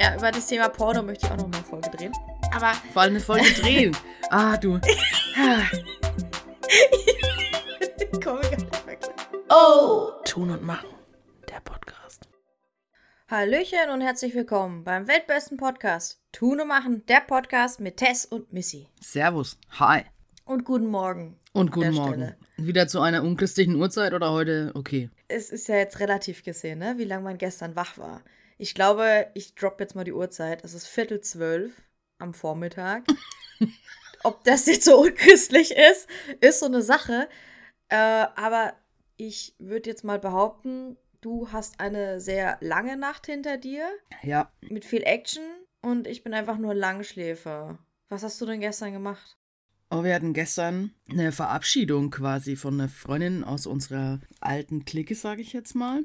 Ja, über das Thema Porno möchte ich auch noch mal eine Folge drehen. Aber Vor allem eine Folge drehen. Ah, du. ich komme gar nicht mehr klar. Oh. Tun und machen. Der Podcast. Hallöchen und herzlich willkommen beim weltbesten Podcast. Tun und machen, der Podcast mit Tess und Missy. Servus. Hi. Und guten Morgen. Und guten Morgen. Stelle. Wieder zu einer unchristlichen Uhrzeit oder heute? Okay. Es ist ja jetzt relativ gesehen, ne? wie lange man gestern wach war. Ich glaube, ich droppe jetzt mal die Uhrzeit. Es ist Viertel zwölf am Vormittag. Ob das jetzt so unchristlich ist, ist so eine Sache. Äh, aber ich würde jetzt mal behaupten, du hast eine sehr lange Nacht hinter dir Ja. mit viel Action und ich bin einfach nur Langschläfer. Was hast du denn gestern gemacht? Oh, wir hatten gestern eine Verabschiedung quasi von einer Freundin aus unserer alten Clique, sage ich jetzt mal.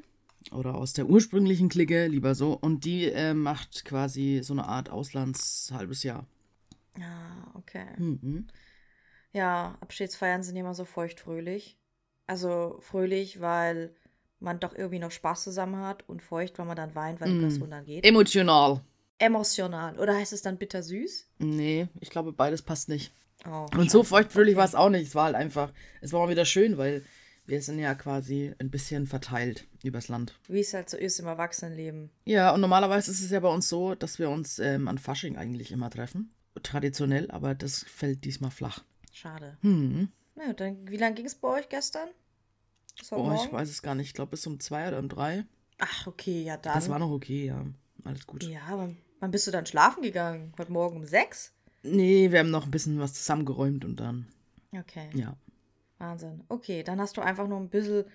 Oder aus der ursprünglichen Clique, lieber so. Und die äh, macht quasi so eine Art Auslands-halbes Jahr. Ah, okay. Mhm. Ja, Abschiedsfeiern sind immer so feuchtfröhlich. Also fröhlich, weil man doch irgendwie noch Spaß zusammen hat und feucht, weil man dann weint, weil die Mm. Person dann geht. Emotional. Emotional. Oder heißt es dann bittersüß? Nee, ich glaube, beides passt nicht. Oh, Und so feuchtfröhlich Okay. war es auch nicht. Es war halt einfach, es war mal wieder schön, weil wir sind ja quasi ein bisschen verteilt übers Land. Wie es halt so ist im Erwachsenenleben. Ja, und normalerweise ist es ja bei uns so, dass wir uns ähm, an Fasching eigentlich immer treffen. Traditionell, aber das fällt diesmal flach. Schade. Hm. Na gut, dann, wie lange ging es bei euch gestern? Oh, ich weiß es gar nicht. Ich glaube bis um zwei oder um drei. Ach, okay, ja dann. Das war noch okay, ja. Alles gut. ja, wann, wann bist du dann schlafen gegangen? Heute Morgen um sechs? Nee, wir haben noch ein bisschen was zusammengeräumt und dann, Okay. ja. Wahnsinn. Okay, dann hast du einfach nur ein bisschen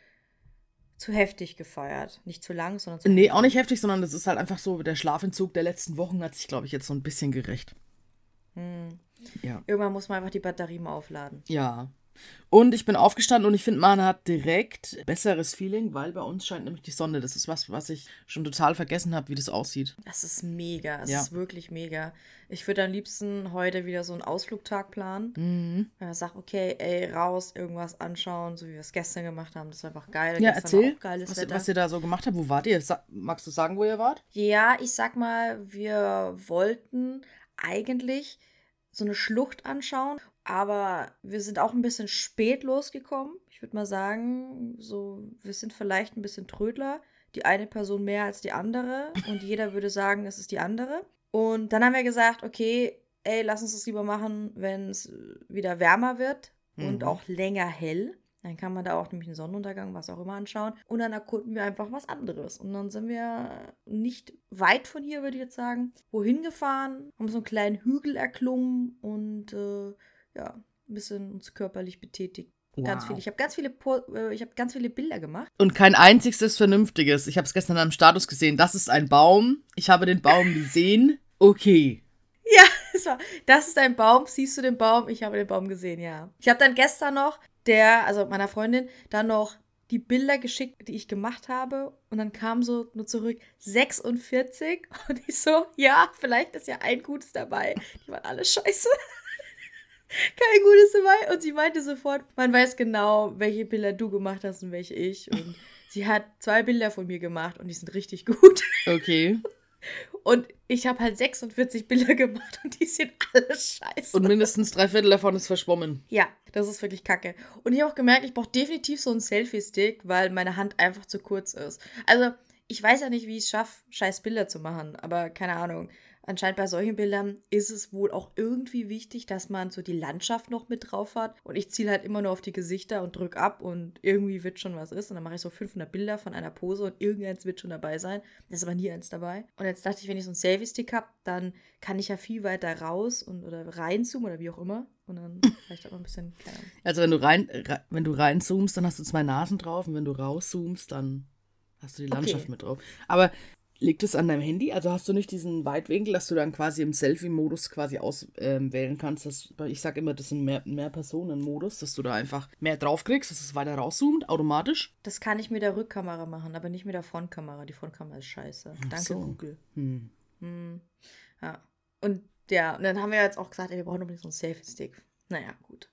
zu heftig gefeiert. Nicht zu lang, sondern zu Nee, heftig. auch nicht heftig, sondern das ist halt einfach so, der Schlafentzug der letzten Wochen hat sich, glaube ich, jetzt so ein bisschen gerecht. Hm. Ja. Irgendwann muss man einfach die Batterie mal aufladen. Ja. Und ich bin aufgestanden und ich finde, man hat direkt besseres Feeling, weil bei uns scheint nämlich die Sonne. Das ist was, was ich schon total vergessen habe, wie das aussieht. Das ist mega. Es Ja. ist wirklich mega. Ich würde am liebsten heute wieder so einen Ausflugtag planen. Mhm. Wenn man sagt, okay, ey, raus, irgendwas anschauen, so wie wir es gestern gemacht haben. Das war einfach geil. Ja, Gestern erzähl, geiles was, Wetter. was ihr da so gemacht habt. Wo wart ihr? Sa magst du sagen, wo ihr wart? Ja, ich sag mal, wir wollten eigentlich so eine Schlucht anschauen, aber wir sind auch ein bisschen spät losgekommen. Ich würde mal sagen, so, wir sind vielleicht ein bisschen Trödler. Die eine Person mehr als die andere und jeder würde sagen, es ist die andere. Und dann haben wir gesagt, okay, ey, lass uns das lieber machen, wenn es wieder wärmer wird und Mhm. auch länger hell. Dann kann man da auch nämlich einen Sonnenuntergang, was auch immer anschauen. Und dann erkunden wir einfach was anderes. Und dann sind wir nicht weit von hier, würde ich jetzt sagen, wohin gefahren, haben so einen kleinen Hügel erklommen und äh, ja, ein bisschen uns körperlich betätigt. Ganz Wow. viel. Ich habe ganz viele, Po- äh, ich habe ganz viele Bilder gemacht. Und kein einziges Vernünftiges. Ich habe es gestern am Status gesehen. Das ist ein Baum. Ich habe den Baum gesehen. Okay. Ja, das, war, das ist ein Baum. Siehst du den Baum? Ich habe den Baum gesehen, ja. Ich habe dann gestern noch der, also meiner Freundin, dann noch die Bilder geschickt, die ich gemacht habe. Und dann kam so nur zurück 46. Und ich so, ja, vielleicht ist ja ein gutes dabei. Die waren alle scheiße. Kein gutes dabei. Und sie meinte sofort, man weiß genau, welche Bilder du gemacht hast und welche ich. Und sie hat zwei Bilder von mir gemacht und die sind richtig gut. Okay. Und ich habe halt 46 Bilder gemacht und die sind alle scheiße. Und mindestens drei Viertel davon ist verschwommen. ja, das ist wirklich kacke. Und ich habe auch gemerkt, ich brauche definitiv so einen Selfie-Stick, weil meine Hand einfach zu kurz ist. Also, ich weiß ja nicht, wie ich es schaffe, scheiß Bilder zu machen, aber keine Ahnung. Anscheinend bei solchen Bildern ist es wohl auch irgendwie wichtig, dass man so die Landschaft noch mit drauf hat. Und ich ziele halt immer nur auf die Gesichter und drück ab und irgendwie wird schon was ist. Und dann mache ich so 500 Bilder von einer Pose und irgendeins wird schon dabei sein. Da ist aber nie eins dabei. Und jetzt dachte ich, wenn ich so einen Selfie-Stick habe, dann kann ich ja viel weiter raus und oder reinzoomen oder wie auch immer. Und dann vielleicht auch mal ein bisschen. Also wenn du rein, re- wenn du reinzoomst, dann hast du zwei Nasen drauf und wenn du rauszoomst, dann hast du die Okay. Landschaft mit drauf. Aber liegt es an deinem Handy? Also hast du nicht diesen Weitwinkel, dass du dann quasi im Selfie-Modus quasi auswählen kannst? Das, ich sag immer, das sind mehr, mehr Personen-Modus, dass du da einfach mehr draufkriegst, dass es weiter rauszoomt, automatisch. Das kann ich mit der Rückkamera machen, aber nicht mit der Frontkamera. Die Frontkamera ist scheiße. Danke, so. Google. Hm. Hm. Ja. Und ja, und dann haben wir jetzt auch gesagt, ey, wir brauchen unbedingt so einen Selfie-Stick. Naja, gut.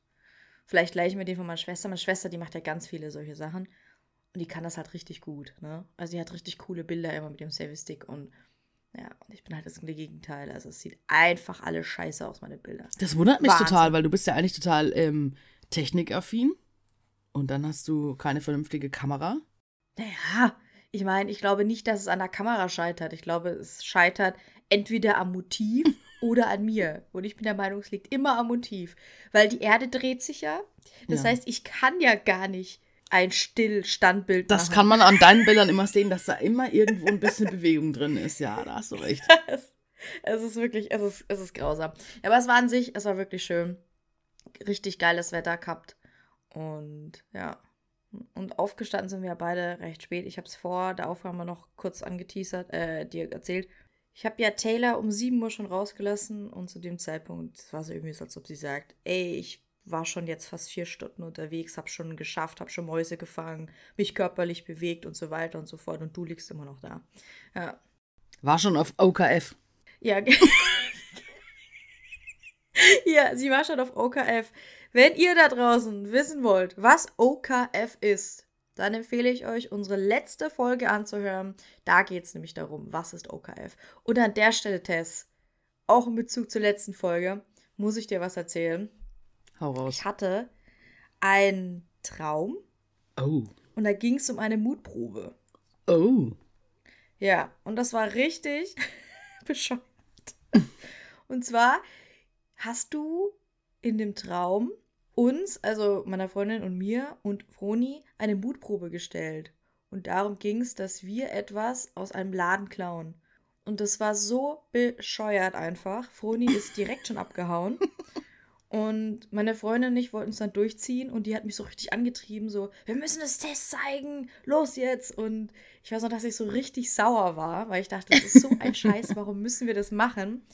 Vielleicht gleich mit dem von meiner Schwester. Meine Schwester, die macht ja ganz viele solche Sachen. Und die kann das halt richtig gut, ne? Also die hat richtig coole Bilder immer mit dem Selfie-Stick und Ja, und ich bin halt das Gegenteil. Also es sieht einfach alles scheiße aus, meine Bilder. Das wundert mich Wahnsinn. total, weil du bist ja eigentlich total ähm, technikaffin. Und dann hast du keine vernünftige Kamera. Naja, ich meine, ich glaube nicht, dass es an der Kamera scheitert. Ich glaube, es scheitert entweder am Motiv oder an mir. Und ich bin der Meinung, es liegt immer am Motiv. Weil die Erde dreht sich ja. Das Ja. heißt, ich kann ja gar nicht ein Stillstandbild Das machen. kann man an deinen Bildern immer sehen, dass da immer irgendwo ein bisschen Bewegung drin ist. Ja, da hast du recht. es, es ist wirklich, es ist, es ist grausam. Aber es war an sich, es war wirklich schön. Richtig geiles Wetter gehabt. Und ja. Und aufgestanden sind wir beide recht spät. Ich habe es vor der Aufnahme noch kurz angeteasert, äh, dir erzählt. Ich habe ja Taylor um 7 Uhr schon rausgelassen und zu dem Zeitpunkt es war so irgendwie so, als ob sie sagt, ey, ich war schon jetzt fast vier Stunden unterwegs, habe schon geschafft, habe schon Mäuse gefangen, mich körperlich bewegt und so weiter und so fort und du liegst immer noch da. Ja, War schon auf OKF. ja. ja, sie war schon auf OKF. Wenn ihr da draußen wissen wollt, was OKF ist, dann empfehle ich euch, unsere letzte Folge anzuhören. Da geht es nämlich darum, was ist OKF. Und an der Stelle, Tess, auch in Bezug zur letzten Folge, muss ich dir was erzählen. Hau raus. Ich hatte einen Traum Oh. und da ging es um eine Mutprobe. Oh. Ja, und das war richtig bescheuert. Und zwar hast du in dem Traum uns, also meiner Freundin und mir und Froni, eine Mutprobe gestellt. Und darum ging es, dass wir etwas aus einem Laden klauen. Und das war so bescheuert einfach. Froni ist direkt schon abgehauen. Und meine Freundin und ich wollten es dann durchziehen und die hat mich so richtig angetrieben, so, wir müssen das Test zeigen, los jetzt. Und ich weiß noch, dass ich so richtig sauer war, weil ich dachte, das ist so ein Scheiß, warum müssen wir das machen?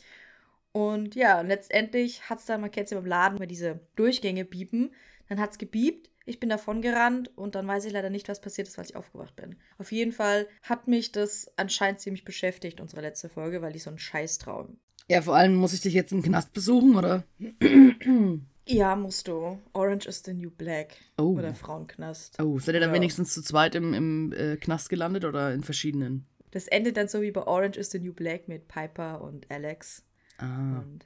Und ja, und letztendlich hat es dann, man kennt es ja beim Laden, mal diese Durchgänge biepen. Dann hat es gebiebt, ich bin davon gerannt und dann weiß ich leider nicht, was passiert ist, weil ich aufgewacht bin. Auf jeden Fall hat mich das anscheinend ziemlich beschäftigt, unsere letzte Folge, weil ich so einen Scheißtraum. Ja, vor allem muss ich dich jetzt im Knast besuchen, oder? Ja, musst du. Orange is the new black. Oh. Oder Frauenknast. Oh, seid ihr dann Ja. wenigstens zu zweit im, im äh, Knast gelandet oder in verschiedenen? Das endet dann so wie bei Orange is the New Black mit Piper und Alex. Ah. Und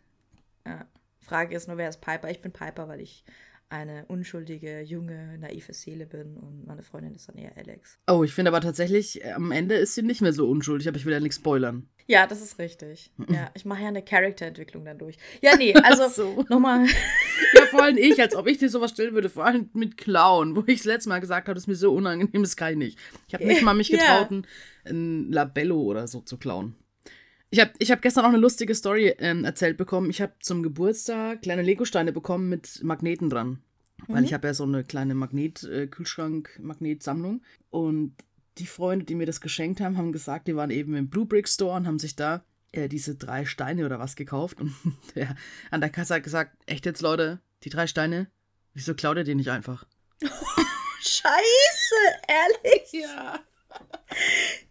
ja, Frage ist nur, wer ist Piper? Ich bin Piper, weil ich eine unschuldige, junge, naive Seele bin und meine Freundin ist dann eher Alex. Oh, ich finde aber tatsächlich, äh, am Ende ist sie nicht mehr so unschuldig, aber ich will ja nichts spoilern. Ja, das ist richtig. Ja, ich mache ja eine Charakterentwicklung dann durch. Ja, nee, also so. nochmal. Ja, vor allem ich, als ob ich dir sowas stellen würde, vor allem mit Clown, wo ich das letzte Mal gesagt habe, das ist mir so unangenehm, das kann ich nicht. Ich habe nicht mal mich Ja. getraut, ein, ein Labello oder so zu klauen. Ich habe ich hab gestern auch eine lustige Story ähm, erzählt bekommen. Ich habe zum Geburtstag kleine Legosteine bekommen mit Magneten dran. Weil Mhm. ich habe ja so eine kleine Magnet-Kühlschrank-Magnetsammlung. Und die Freunde, die mir das geschenkt haben, haben gesagt, die waren eben im Blue Brick Store und haben sich da äh, diese drei Steine oder was gekauft. Und der an der Kasse hat gesagt, echt jetzt, Leute, die drei Steine, wieso klaut ihr die nicht einfach? Scheiße, ehrlich? Ja.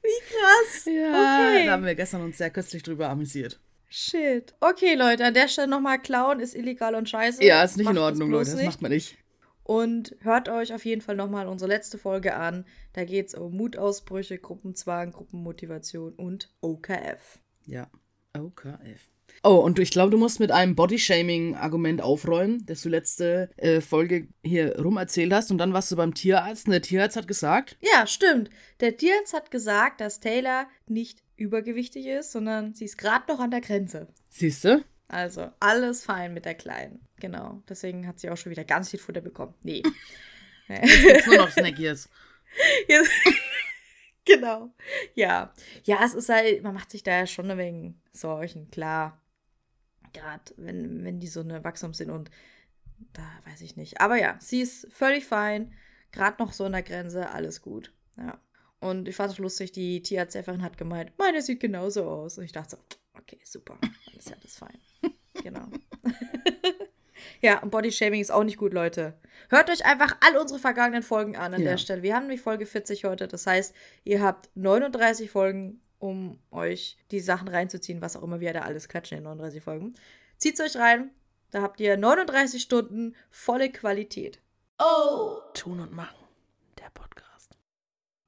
Wie krass. Ja, Okay. da haben wir gestern uns sehr köstlich drüber amüsiert. Shit. Okay, Leute, an der Stelle nochmal klauen ist illegal und scheiße. Ja, ist nicht Macht in Ordnung, Leute, das nicht. macht man nicht. Und hört euch auf jeden Fall nochmal unsere letzte Folge an. Da geht es um Mutausbrüche, Gruppenzwang, Gruppenmotivation und OKF. Ja, OKF. Oh, und ich glaube, du musst mit einem Bodyshaming-Argument aufräumen, das du letzte äh, Folge hier rum erzählt hast. Und dann warst du beim Tierarzt und der Tierarzt hat gesagt, Ja, stimmt. Der Tierarzt hat gesagt, dass Taylor nicht übergewichtig ist, sondern sie ist gerade noch an der Grenze. siehst du? Also alles fein mit der Kleinen. Genau. Deswegen hat sie auch schon wieder ganz viel Futter bekommen. Nee. Jetzt nur noch Snackies. Jetzt- genau. Ja. Ja, es ist halt, man macht sich da ja schon ein wenig Sorgen, klar. Gerade wenn, wenn die so eine wachsam sind und da weiß ich nicht. Aber ja, sie ist völlig fein. Gerade noch so an der Grenze, alles gut. Ja. Und ich fand es lustig, die Tierarzthelferin hat gemeint, meine sieht genauso aus. Und ich dachte so, okay, super, dann ist ja alles fein. Genau. ja, und Bodyshaming ist auch nicht gut, Leute. Hört euch einfach all unsere vergangenen Folgen an an Ja. der Stelle. Wir haben nämlich Folge 40 heute. Das heißt, ihr habt 39 Folgen, um euch die Sachen reinzuziehen, was auch immer wir da alles klatschen in 39 Folgen. Zieht's euch rein. Da habt ihr 39 Stunden volle Qualität. Oh! Tun und machen. Der Podcast.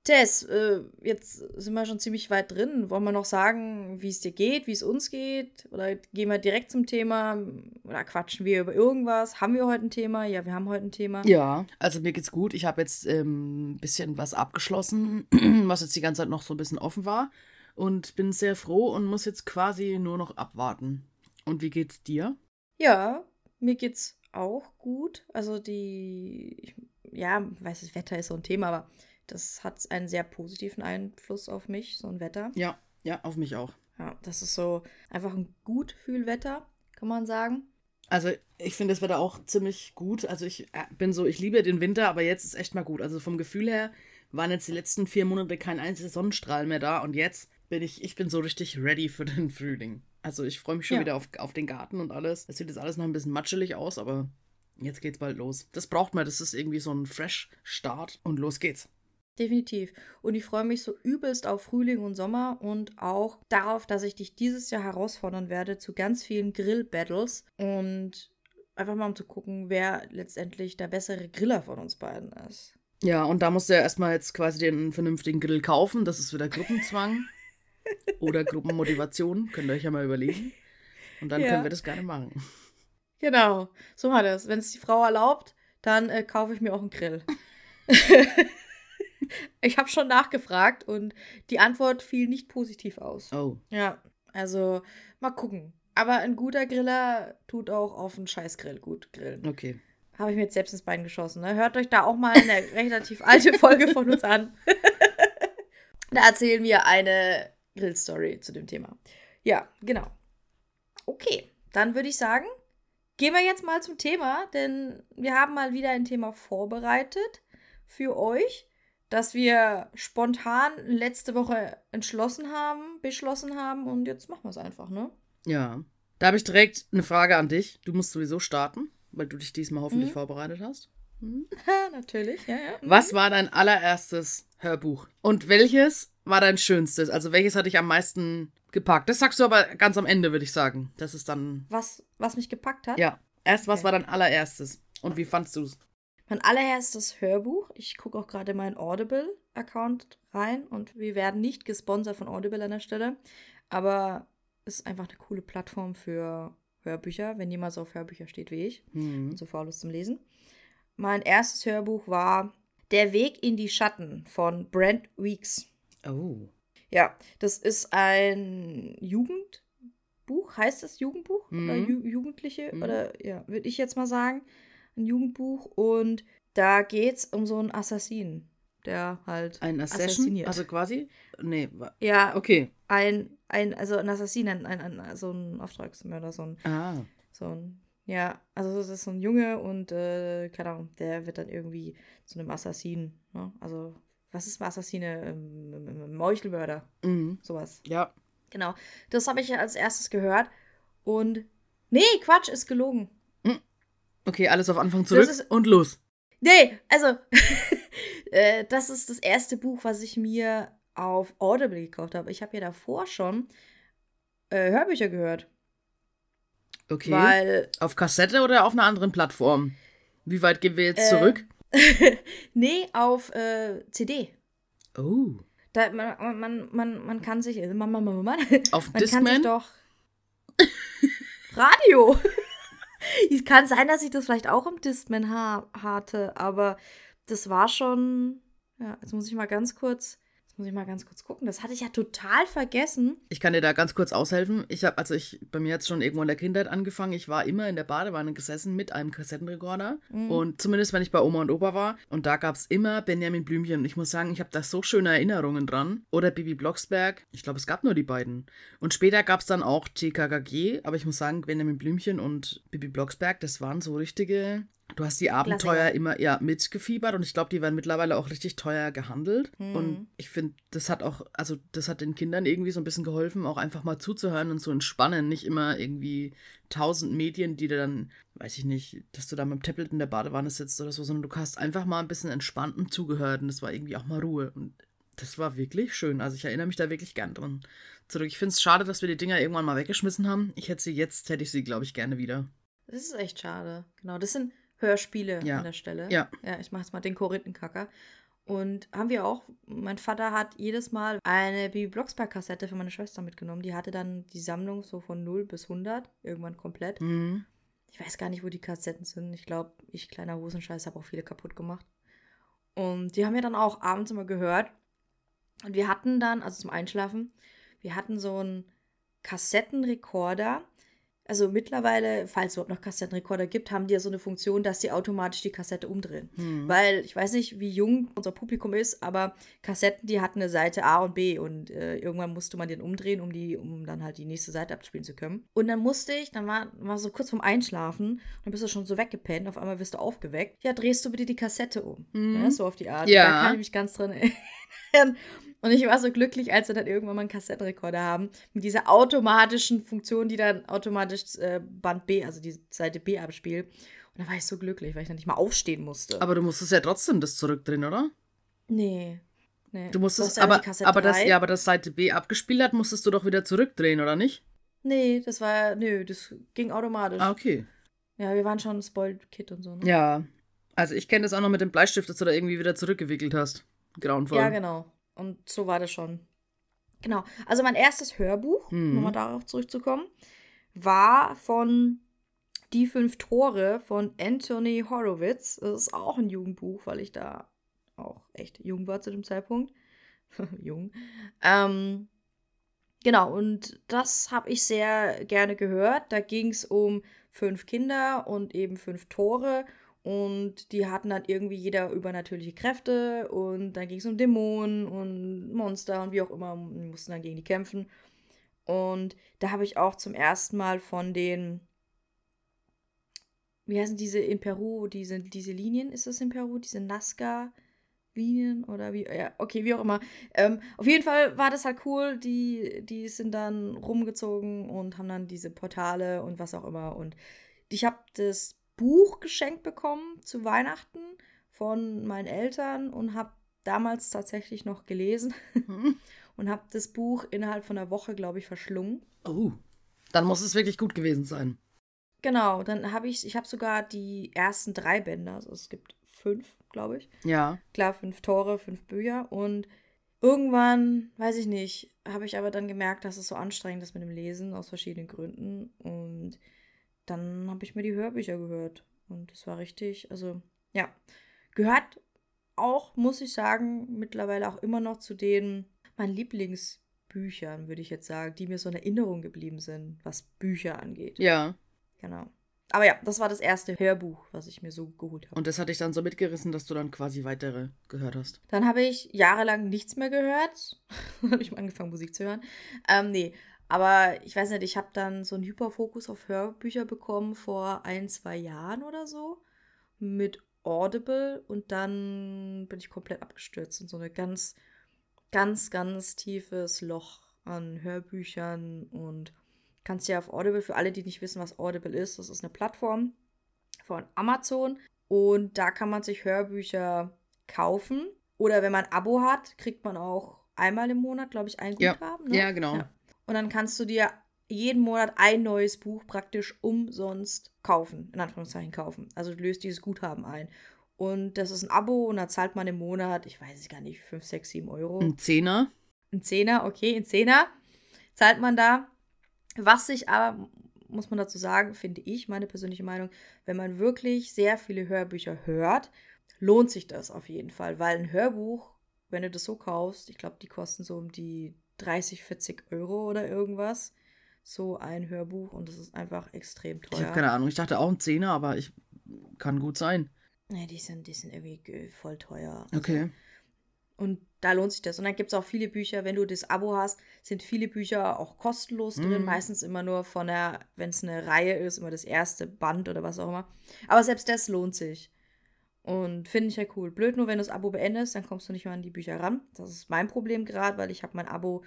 Tess, äh, jetzt sind wir schon ziemlich weit drin. Wollen wir noch sagen, wie es dir geht, wie es uns geht? Oder gehen wir direkt zum Thema? Oder quatschen wir über irgendwas? Haben wir heute ein Thema? Ja, wir haben heute ein Thema. Ja, also mir geht's gut. Ich habe jetzt ein ähm, bisschen was abgeschlossen, was jetzt die ganze Zeit noch so ein bisschen offen war. Und bin sehr froh und muss jetzt quasi nur noch abwarten. Und wie geht's dir? Ja, mir geht's auch gut. Also die, ich, ja, weiß das Wetter ist so ein Thema, aber das hat einen sehr positiven Einfluss auf mich, so ein Wetter. Ja, ja, auf mich auch. Ja, das ist so einfach ein Gutfühlwetter, kann man sagen. Also ich finde das Wetter auch ziemlich gut. Also ich äh, bin so, ich liebe den Winter, aber jetzt ist echt mal gut. Also vom Gefühl her waren jetzt die letzten vier Monate kein einziger Sonnenstrahl mehr da und jetzt bin ich, ich bin so richtig ready für den Frühling. Also ich freue mich schon ja. wieder auf, auf den Garten und alles. Es sieht jetzt alles noch ein bisschen matschelig aus, aber jetzt geht's bald los. Das braucht man, das ist irgendwie so ein Fresh-Start und los geht's. Definitiv. Und ich freue mich so übelst auf Frühling und Sommer und auch darauf, dass ich dich dieses Jahr herausfordern werde zu ganz vielen Grill-Battles und einfach mal um zu gucken, wer letztendlich der bessere Griller von uns beiden ist. Ja, und da musst du ja erstmal jetzt quasi den vernünftigen Grill kaufen. Das ist wieder Gruppenzwang oder Gruppenmotivation. Könnt ihr euch ja mal überlegen. Und dann ja. können wir das gerne machen. Genau, so hat es. Wenn es die Frau erlaubt, dann äh, kaufe ich mir auch einen Grill. Ich habe schon nachgefragt und die Antwort fiel nicht positiv aus. Oh. Ja, also mal gucken. Aber ein guter Griller tut auch auf einen Scheißgrill gut grillen. Okay. Habe ich mir jetzt selbst ins Bein geschossen. Ne? Hört euch da auch mal eine relativ alte Folge von uns an. da erzählen wir eine Grillstory zu dem Thema. Ja, genau. Okay, dann würde ich sagen, gehen wir jetzt mal zum Thema, denn wir haben mal wieder ein Thema vorbereitet für euch dass wir spontan letzte Woche entschlossen haben, beschlossen haben und jetzt machen wir es einfach, ne? Ja. Da habe ich direkt eine Frage an dich. Du musst sowieso starten, weil du dich diesmal hoffentlich mhm. vorbereitet hast. Mhm. Natürlich, ja, ja. Mhm. Was war dein allererstes Hörbuch? Und welches war dein schönstes? Also welches hat dich am meisten gepackt? Das sagst du aber ganz am Ende, würde ich sagen. Das ist dann. Was, was mich gepackt hat? Ja. Erst, was war dein allererstes? Und wie fandst du es? Mein allererstes Hörbuch. Ich gucke auch gerade meinen Audible-Account rein und wir werden nicht gesponsert von Audible an der Stelle. Aber es ist einfach eine coole Plattform für Hörbücher, wenn jemand so auf Hörbücher steht wie ich mhm. und so faul ist zum Lesen. Mein erstes Hörbuch war Der Weg in die Schatten von Brent Weeks. Oh. Ja, das ist ein Jugendbuch. Heißt das Jugendbuch? Mhm. Oder Ju Jugendliche? Mhm. Oder ja, würde ich jetzt mal sagen ein Jugendbuch und da geht es um so einen Assassinen, der halt ein Assassin. Also quasi? Nee. Ja. Okay. Ein, ein also ein Assassin, ein, ein, ein, so ein Auftragsmörder, so ein. Ah. So ein. Ja, also das ist so ein Junge und, äh, keine Ahnung, der wird dann irgendwie zu einem Assassinen. Ne? Also, was ist Assassine? Ähm, Meuchelmörder. Mhm. Sowas. Ja. Genau. Das habe ich als erstes gehört. Und. Nee, Quatsch, ist gelogen. Okay, alles auf Anfang zurück ist, und los. Nee, also, äh, das ist das erste Buch, was ich mir auf Audible gekauft habe. Ich habe ja davor schon äh, Hörbücher gehört. Okay. Weil, auf Kassette oder auf einer anderen Plattform? Wie weit gehen wir jetzt äh, zurück? nee, auf äh, CD. Oh. Da, man, man, man, man kann sich. Man, man, man, man, auf man Discman? kann sich doch. Radio! Es kann sein, dass ich das vielleicht auch im Discman ha hatte, aber das war schon. Ja, jetzt muss ich mal ganz kurz muss ich mal ganz kurz gucken. Das hatte ich ja total vergessen. Ich kann dir da ganz kurz aushelfen. Ich habe, also ich, bei mir jetzt schon irgendwo in der Kindheit angefangen. Ich war immer in der Badewanne gesessen mit einem Kassettenrekorder. Mhm. Und zumindest, wenn ich bei Oma und Opa war. Und da gab es immer Benjamin Blümchen. Und ich muss sagen, ich habe da so schöne Erinnerungen dran. Oder Bibi Blocksberg. Ich glaube, es gab nur die beiden. Und später gab es dann auch TKKG. Aber ich muss sagen, Benjamin Blümchen und Bibi Blocksberg, das waren so richtige Du hast die Abenteuer Klassiker. immer ja mitgefiebert und ich glaube, die werden mittlerweile auch richtig teuer gehandelt. Mhm. Und ich finde, das hat auch, also das hat den Kindern irgendwie so ein bisschen geholfen, auch einfach mal zuzuhören und zu entspannen. Nicht immer irgendwie tausend Medien, die dir dann, weiß ich nicht, dass du da mit dem Tablet in der Badewanne sitzt oder so, sondern du hast einfach mal ein bisschen entspannt und zugehört und das war irgendwie auch mal Ruhe. Und das war wirklich schön. Also ich erinnere mich da wirklich gern dran zurück. Ich finde es schade, dass wir die Dinger irgendwann mal weggeschmissen haben. Ich hätte sie jetzt, hätte ich sie, glaube ich, gerne wieder. Das ist echt schade. Genau, das sind Hörspiele ja. an der Stelle. Ja. Ja, ich mache jetzt mal den Korinthenkacker. Und haben wir auch. Mein Vater hat jedes Mal eine Bibi Blocksberg-Kassette für meine Schwester mitgenommen. Die hatte dann die Sammlung so von 0 bis 100, irgendwann komplett. Mhm. Ich weiß gar nicht, wo die Kassetten sind. Ich glaube, ich, kleiner Hosenscheiß, habe auch viele kaputt gemacht. Und die haben wir dann auch abends immer gehört. Und wir hatten dann, also zum Einschlafen, wir hatten so einen Kassettenrekorder also mittlerweile, falls es überhaupt noch Kassettenrekorder gibt, haben die ja so eine Funktion, dass sie automatisch die Kassette umdrehen. Hm. Weil ich weiß nicht, wie jung unser Publikum ist, aber Kassetten, die hatten eine Seite A und B und äh, irgendwann musste man den umdrehen, um die, um dann halt die nächste Seite abspielen zu können. Und dann musste ich, dann war, war so kurz vorm Einschlafen, dann bist du schon so weggepennt, auf einmal wirst du aufgeweckt. Ja, drehst du bitte die Kassette um. Hm. Ja, so auf die Art. Ja. Da kann ich mich ganz dran erinnern. Und ich war so glücklich, als wir dann irgendwann mal einen Kassettenrekorder haben, mit dieser automatischen Funktion, die dann automatisch äh, Band B, also die Seite B abspielt. Und da war ich so glücklich, weil ich dann nicht mal aufstehen musste. Aber du musstest ja trotzdem das zurückdrehen, oder? nee. nee. Du musstest, hast ja aber, aber das, ja, aber das Seite B abgespielt hat, musstest du doch wieder zurückdrehen, oder nicht? Nee, das war, nö, das ging automatisch. Ah, okay. Ja, wir waren schon Spoiled Kid und so. Ne? Ja. Also ich kenne das auch noch mit dem Bleistift, dass du da irgendwie wieder zurückgewickelt hast. Grauenvoll. Ja, genau. Und so war das schon. Genau. Also mein erstes Hörbuch, um Mhm. nochmal darauf zurückzukommen, war von Die fünf Tore von Anthony Horowitz. Das ist auch ein Jugendbuch, weil ich da auch echt jung war zu dem Zeitpunkt. jung. Ähm, genau, und das habe ich sehr gerne gehört. Da ging es um fünf Kinder und eben fünf Tore. Und die hatten dann irgendwie jeder übernatürliche Kräfte. Und dann ging es um Dämonen und Monster und wie auch immer. Und die mussten dann gegen die kämpfen. Und da habe ich auch zum ersten Mal von den, wie heißen diese in Peru, diese, diese Linien, ist das in Peru? Diese Nazca-Linien oder wie, ja, okay, wie auch immer. Ähm, auf jeden Fall war das halt cool. Die, die sind dann rumgezogen und haben dann diese Portale und was auch immer. Und ich habe das Buch geschenkt bekommen zu Weihnachten von meinen Eltern und habe damals tatsächlich noch gelesen Hm. und habe das Buch innerhalb von einer Woche, glaube ich, verschlungen. Oh. Dann muss es wirklich gut gewesen sein. Genau, dann habe ich, ich habe sogar die ersten drei Bände, also es gibt fünf, glaube ich. Ja. Klar, fünf Tore, fünf Bücher und irgendwann, weiß ich nicht, habe ich aber dann gemerkt, dass es so anstrengend ist mit dem Lesen aus verschiedenen Gründen und dann habe ich mir die Hörbücher gehört und es war richtig, also ja, gehört auch, muss ich sagen, mittlerweile auch immer noch zu den meinen Lieblingsbüchern, würde ich jetzt sagen, die mir so in Erinnerung geblieben sind, was Bücher angeht. Ja. Genau. Aber ja, das war das erste Hörbuch, was ich mir so geholt habe. Und das hat dich dann so mitgerissen, dass du dann quasi weitere gehört hast. Dann habe ich jahrelang nichts mehr gehört. dann habe ich mal angefangen, Musik zu hören. Ähm, nee, aber ich weiß nicht, ich habe dann so einen Hyperfokus auf Hörbücher bekommen vor ein, zwei Jahren oder so. Mit Audible und dann bin ich komplett abgestürzt in so eine ganz, ganz, ganz tiefes Loch an Hörbüchern und kannst ja auf Audible, für alle, die nicht wissen, was Audible ist, das ist eine Plattform von Amazon und da kann man sich Hörbücher kaufen oder wenn man ein Abo hat, kriegt man auch einmal im Monat, glaube ich, ein Ja. Guthaben. Ne? Ja, genau. Ja. Und dann kannst du dir jeden Monat ein neues Buch praktisch umsonst kaufen, in Anführungszeichen kaufen. Also du löst dieses Guthaben ein. Und das ist ein Abo und da zahlt man im Monat, ich weiß es gar nicht, 5, 6, 7 Euro. Ein Zehner. Ein Zehner, okay, ein Zehner zahlt man da. Was sich aber, muss man dazu sagen, finde ich, meine persönliche Meinung, wenn man wirklich sehr viele Hörbücher hört, lohnt sich das auf jeden Fall, weil ein Hörbuch, wenn du das so kaufst, ich glaube, die kosten so um die 30, 40 Euro oder irgendwas. So ein Hörbuch und das ist einfach extrem teuer. Ich habe keine Ahnung. Ich dachte auch ein Zehner, aber ich kann gut sein. Nee, die sind, die sind irgendwie ge- voll teuer. Also, Okay. Und da lohnt sich das. Und dann gibt es auch viele Bücher, wenn du das Abo hast, sind viele Bücher auch kostenlos drin. Mhm. Meistens immer nur von der, wenn es eine Reihe ist, immer das erste Band oder was auch immer. Aber selbst das lohnt sich. Und finde ich ja cool. Blöd nur, wenn du das Abo beendest, dann kommst du nicht mehr an die Bücher ran. Das ist mein Problem gerade, weil ich habe mein Abo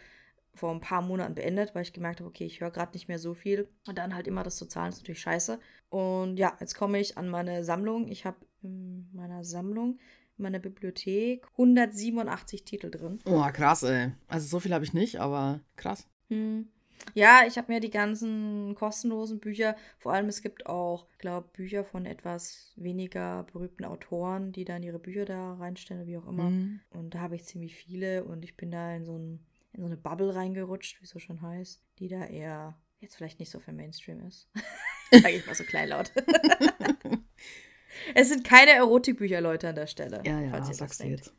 vor ein paar Monaten beendet, weil ich gemerkt habe, okay, ich höre gerade nicht mehr so viel. Und dann halt immer das zu zahlen, ist natürlich scheiße. Und ja, jetzt komme ich an meine Sammlung. Ich habe in meiner Sammlung, in meiner Bibliothek 187 Titel drin. Oh, krass, ey. Also so viel habe ich nicht, aber krass. Hm. Ja, ich habe mir die ganzen kostenlosen Bücher, vor allem es gibt auch, glaube Bücher von etwas weniger berühmten Autoren, die dann ihre Bücher da reinstellen, wie auch immer. Mhm. Und da habe ich ziemlich viele und ich bin da in so, ein, in so eine Bubble reingerutscht, wie es so schon heißt, die da eher jetzt vielleicht nicht so für Mainstream ist. Sag ich mal so kleinlaut. es sind keine Erotikbücher, Leute, an der Stelle. Ja, ja, falls ihr sagst du jetzt.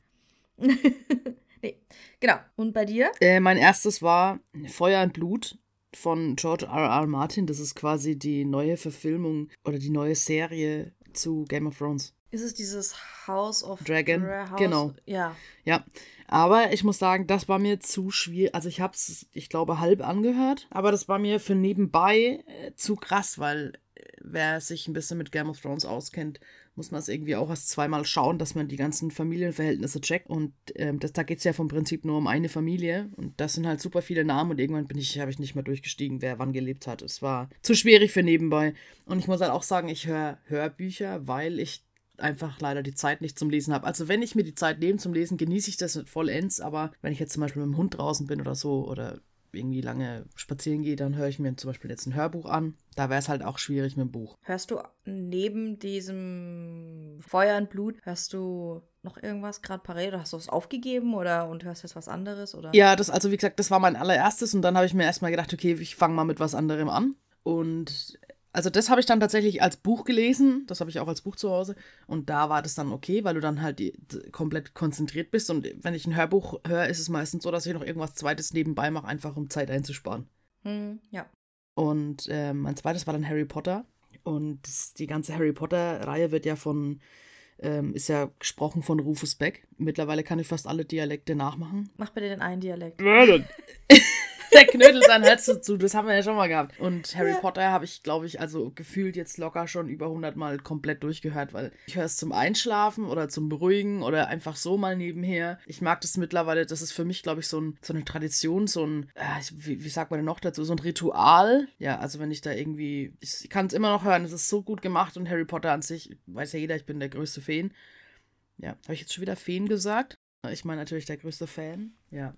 nee, genau. Und bei dir? Äh, mein erstes war Feuer und Blut von George R. R. Martin. Das ist quasi die neue Verfilmung oder die neue Serie zu Game of Thrones. Ist es dieses House of Dragon? House? Genau. Ja. Ja. Aber ich muss sagen, das war mir zu schwierig. Also ich habe es, ich glaube, halb angehört. Aber das war mir für nebenbei äh, zu krass, weil äh, wer sich ein bisschen mit Game of Thrones auskennt, muss man es irgendwie auch erst zweimal schauen, dass man die ganzen Familienverhältnisse checkt. Und ähm, das, da geht es ja vom Prinzip nur um eine Familie. Und das sind halt super viele Namen. Und irgendwann bin ich, habe ich nicht mehr durchgestiegen, wer wann gelebt hat. Es war zu schwierig für nebenbei. Und ich muss halt auch sagen, ich höre Hörbücher, weil ich einfach leider die Zeit nicht zum Lesen habe. Also wenn ich mir die Zeit nehme zum Lesen, genieße ich das vollends, aber wenn ich jetzt zum Beispiel mit dem Hund draußen bin oder so oder irgendwie lange spazieren gehe, dann höre ich mir zum Beispiel jetzt ein Hörbuch an. Da wäre es halt auch schwierig mit dem Buch. Hörst du neben diesem Feuer und Blut, hörst du noch irgendwas gerade parallel oder hast du es aufgegeben oder und hörst jetzt was anderes? Oder? Ja, das, also wie gesagt, das war mein allererstes und dann habe ich mir erstmal gedacht, okay, ich fange mal mit was anderem an. Und also das habe ich dann tatsächlich als Buch gelesen, das habe ich auch als Buch zu Hause und da war das dann okay, weil du dann halt die, komplett konzentriert bist und wenn ich ein Hörbuch höre, ist es meistens so, dass ich noch irgendwas zweites nebenbei mache, einfach um Zeit einzusparen. Hm, ja. Und äh, mein zweites war dann Harry Potter und das, die ganze Harry Potter Reihe wird ja von ähm, ist ja gesprochen von Rufus Beck. Mittlerweile kann ich fast alle Dialekte nachmachen. Mach bitte den einen Dialekt. der Knödel sein Herz dazu. Das haben wir ja schon mal gehabt. Und Harry Potter habe ich, glaube ich, also gefühlt jetzt locker schon über 100 Mal komplett durchgehört, weil ich höre es zum Einschlafen oder zum Beruhigen oder einfach so mal nebenher. Ich mag das mittlerweile, das ist für mich, glaube ich, so, ein, so eine Tradition, so ein, äh, wie, wie sagt man denn noch dazu, so ein Ritual. Ja, also wenn ich da irgendwie, ich kann es immer noch hören, es ist so gut gemacht und Harry Potter an sich, weiß ja jeder, ich bin der größte Fan. Ja, habe ich jetzt schon wieder Fan gesagt? Ich meine natürlich der größte Fan. Ja.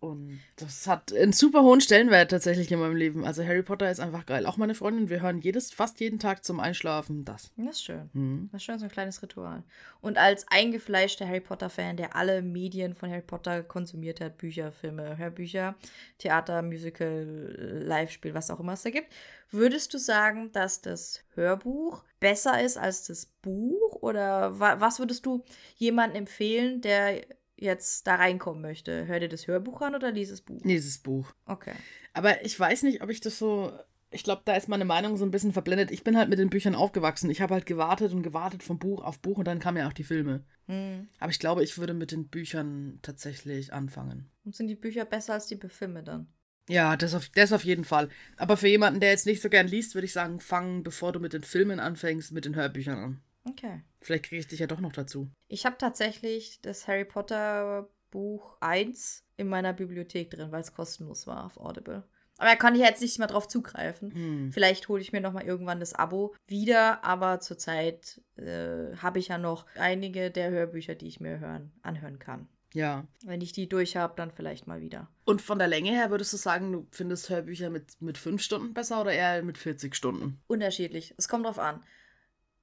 Und das hat einen super hohen Stellenwert tatsächlich in meinem Leben. Also Harry Potter ist einfach geil. Auch meine Freundin, wir hören jedes, fast jeden Tag zum Einschlafen das. Das ist schön. Mhm. Das ist schön, so ein kleines Ritual. Und als eingefleischter Harry Potter-Fan, der alle Medien von Harry Potter konsumiert hat, Bücher, Filme, Hörbücher, Theater, Musical, Live-Spiel, was auch immer es da gibt, würdest du sagen, dass das Hörbuch besser ist als das Buch? Oder was würdest du jemandem empfehlen, der jetzt da reinkommen möchte, hör dir das Hörbuch an oder lies das Buch? Lies das Buch. Okay. Aber ich weiß nicht, ob ich das so. Ich glaube, da ist meine Meinung so ein bisschen verblendet. Ich bin halt mit den Büchern aufgewachsen. Ich habe halt gewartet und gewartet vom Buch auf Buch und dann kamen ja auch die Filme. Hm. Aber ich glaube, ich würde mit den Büchern tatsächlich anfangen. Und sind die Bücher besser als die Filme dann? Ja, das auf, das auf jeden Fall. Aber für jemanden, der jetzt nicht so gern liest, würde ich sagen, fang, bevor du mit den Filmen anfängst, mit den Hörbüchern an. Okay. Vielleicht kriege ich dich ja doch noch dazu. Ich habe tatsächlich das Harry Potter Buch 1 in meiner Bibliothek drin, weil es kostenlos war auf Audible. Aber da kann ich jetzt nicht mehr drauf zugreifen. Hm. Vielleicht hole ich mir noch mal irgendwann das Abo wieder, aber zurzeit äh, habe ich ja noch einige der Hörbücher, die ich mir hören, anhören kann. Ja. Wenn ich die durch habe, dann vielleicht mal wieder. Und von der Länge her würdest du sagen, du findest Hörbücher mit, mit fünf Stunden besser oder eher mit 40 Stunden? Unterschiedlich. Es kommt drauf an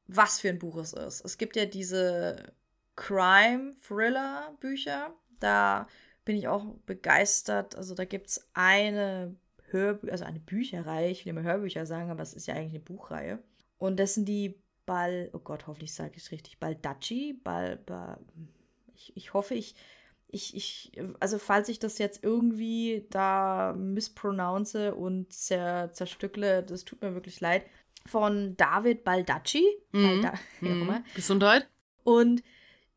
was für ein Buch es ist. Es gibt ja diese Crime-Thriller-Bücher. Da bin ich auch begeistert. Also da gibt es eine Hörbü also eine Bücherreihe, ich will immer Hörbücher sagen, aber es ist ja eigentlich eine Buchreihe. Und das sind die Ball, oh Gott, hoffentlich sage ich es richtig, Baldacci, Bal, Bal ich, ich hoffe, ich, ich, ich, also falls ich das jetzt irgendwie da mispronounce und zer, zerstückle, das tut mir wirklich leid von David Baldacci. Mhm. Balda mhm. Gesundheit. Und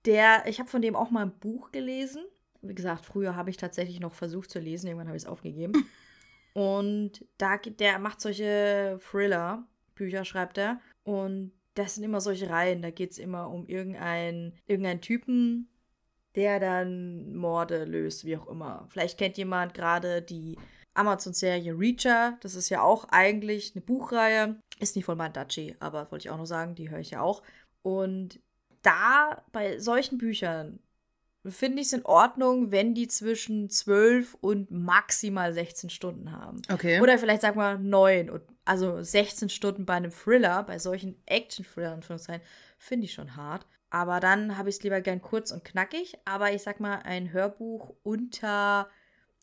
der, ich habe von dem auch mal ein Buch gelesen. Wie gesagt, früher habe ich tatsächlich noch versucht zu lesen, irgendwann habe ich es aufgegeben. Und da der macht solche Thriller-Bücher, schreibt er. Und das sind immer solche Reihen. Da geht es immer um irgendeinen irgendein Typen, der dann Morde löst, wie auch immer. Vielleicht kennt jemand gerade die Amazon-Serie Reacher. Das ist ja auch eigentlich eine Buchreihe. Ist nicht von Mandachi, aber wollte ich auch noch sagen, die höre ich ja auch. Und da, bei solchen Büchern, finde ich es in Ordnung, wenn die zwischen 12 und maximal 16 Stunden haben. Okay. Oder vielleicht sag mal 9. Und, also 16 Stunden bei einem Thriller, bei solchen Action-Thrillern, finde ich schon hart. Aber dann habe ich es lieber gern kurz und knackig. Aber ich sag mal, ein Hörbuch unter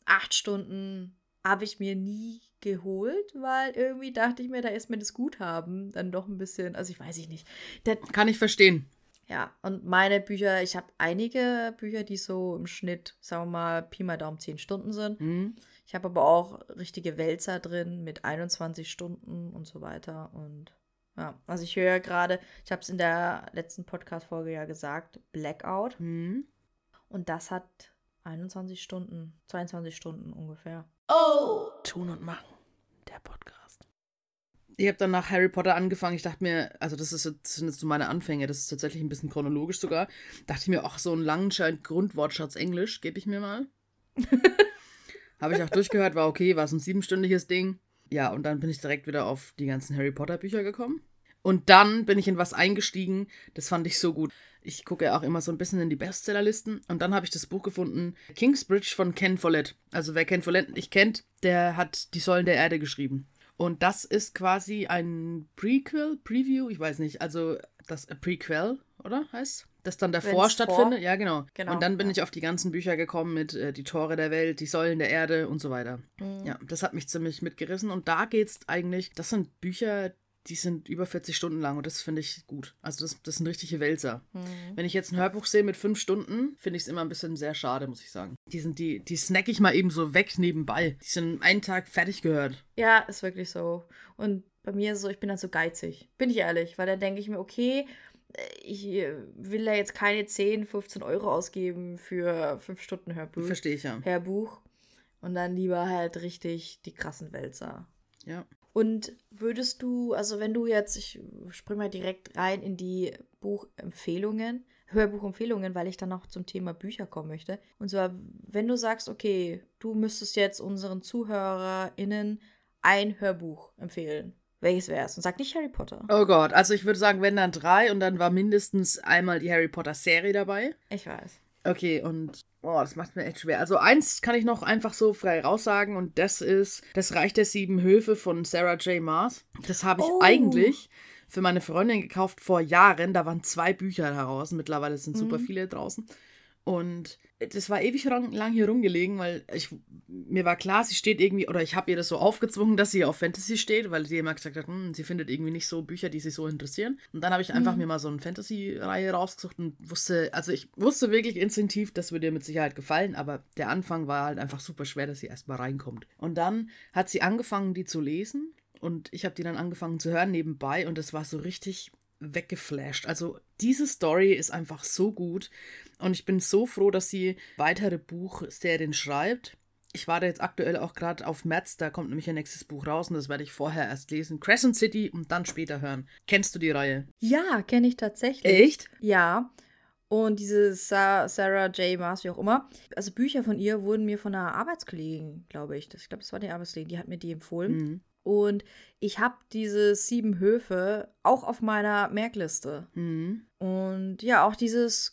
8 Stunden habe ich mir nie geholt, weil irgendwie dachte ich mir, da ist mir das Guthaben dann doch ein bisschen, also ich weiß ich nicht. Das, Kann ich verstehen. Ja, und meine Bücher, ich habe einige Bücher, die so im Schnitt, sagen wir mal, Pi mal Daumen 10 Stunden sind. Mhm. Ich habe aber auch richtige Wälzer drin mit 21 Stunden und so weiter. Und ja, also ich höre gerade, ich habe es in der letzten Podcast-Folge ja gesagt, Blackout. Mhm. Und das hat 21 Stunden, 22 Stunden ungefähr. Oh! Tun und machen. Der Podcast. Ich habe dann nach Harry Potter angefangen. Ich dachte mir, also das, ist jetzt, sind jetzt so meine Anfänge, das ist tatsächlich ein bisschen chronologisch sogar. Dachte ich mir, ach, so einen langen Grundwortschatz Englisch gebe ich mir mal. habe ich auch durchgehört, war okay, war so ein siebenstündiges Ding. Ja, und dann bin ich direkt wieder auf die ganzen Harry Potter Bücher gekommen. Und dann bin ich in was eingestiegen, das fand ich so gut. Ich gucke ja auch immer so ein bisschen in die Bestsellerlisten und dann habe ich das Buch gefunden, Kingsbridge von Ken Follett. Also wer Ken Follett nicht kennt, der hat Die Säulen der Erde geschrieben. Und das ist quasi ein Prequel, Preview, ich weiß nicht, also das äh, Prequel, oder heißt? Das dann davor Wenn's stattfindet. Vor? Ja, genau. genau. Und dann bin ja. ich auf die ganzen Bücher gekommen mit äh, Die Tore der Welt, Die Säulen der Erde und so weiter. Mhm. Ja, das hat mich ziemlich mitgerissen. Und da geht es eigentlich, das sind Bücher, die sind über 40 Stunden lang und das finde ich gut. Also das, das sind richtige Wälzer. Mhm. Wenn ich jetzt ein Hörbuch sehe mit fünf Stunden, finde ich es immer ein bisschen sehr schade, muss ich sagen. Die sind die, die snack ich mal eben so weg nebenbei. Die sind einen Tag fertig gehört. Ja, ist wirklich so. Und bei mir ist es so, ich bin dann so geizig. Bin ich ehrlich, weil dann denke ich mir, okay, ich will da jetzt keine 10, 15 Euro ausgeben für fünf Stunden Hörbuch. Verstehe ich ja. Hörbuch. Und dann lieber halt richtig die krassen Wälzer. Ja. Und würdest du, also wenn du jetzt, ich spring mal direkt rein in die Buchempfehlungen, Hörbuchempfehlungen, weil ich dann noch zum Thema Bücher kommen möchte. Und zwar, wenn du sagst, okay, du müsstest jetzt unseren ZuhörerInnen ein Hörbuch empfehlen. Welches wäre es? Und sag nicht Harry Potter. Oh Gott, also ich würde sagen, wenn dann drei und dann war mindestens einmal die Harry Potter Serie dabei. Ich weiß. Okay, und oh, das macht mir echt schwer. Also eins kann ich noch einfach so frei raussagen und das ist Das Reich der Sieben Höfe von Sarah J. Maas. Das habe ich oh. eigentlich für meine Freundin gekauft vor Jahren. Da waren zwei Bücher daraus. Mittlerweile sind super mhm. viele draußen. Und das war ewig lang, hier rumgelegen, weil ich, mir war klar, sie steht irgendwie, oder ich habe ihr das so aufgezwungen, dass sie auf Fantasy steht, weil sie immer gesagt hat, hm, sie findet irgendwie nicht so Bücher, die sie so interessieren. Und dann habe ich einfach mhm. mir mal so eine Fantasy-Reihe rausgesucht und wusste, also ich wusste wirklich instinktiv, das würde ihr mit Sicherheit gefallen, aber der Anfang war halt einfach super schwer, dass sie erstmal reinkommt. Und dann hat sie angefangen, die zu lesen und ich habe die dann angefangen zu hören nebenbei und das war so richtig weggeflasht. Also diese Story ist einfach so gut und ich bin so froh, dass sie weitere Buchserien schreibt. Ich warte jetzt aktuell auch gerade auf März, da kommt nämlich ein nächstes Buch raus und das werde ich vorher erst lesen. Crescent City und dann später hören. Kennst du die Reihe? Ja, kenne ich tatsächlich. Echt? Ja. Und diese Sa Sarah J. Maas, wie auch immer. Also Bücher von ihr wurden mir von einer Arbeitskollegin, glaube ich. Das, ich glaube, das war die Arbeitskollegin, die hat mir die empfohlen. Mhm. Und ich habe diese sieben Höfe auch auf meiner Merkliste. Mhm. Und ja, auch dieses,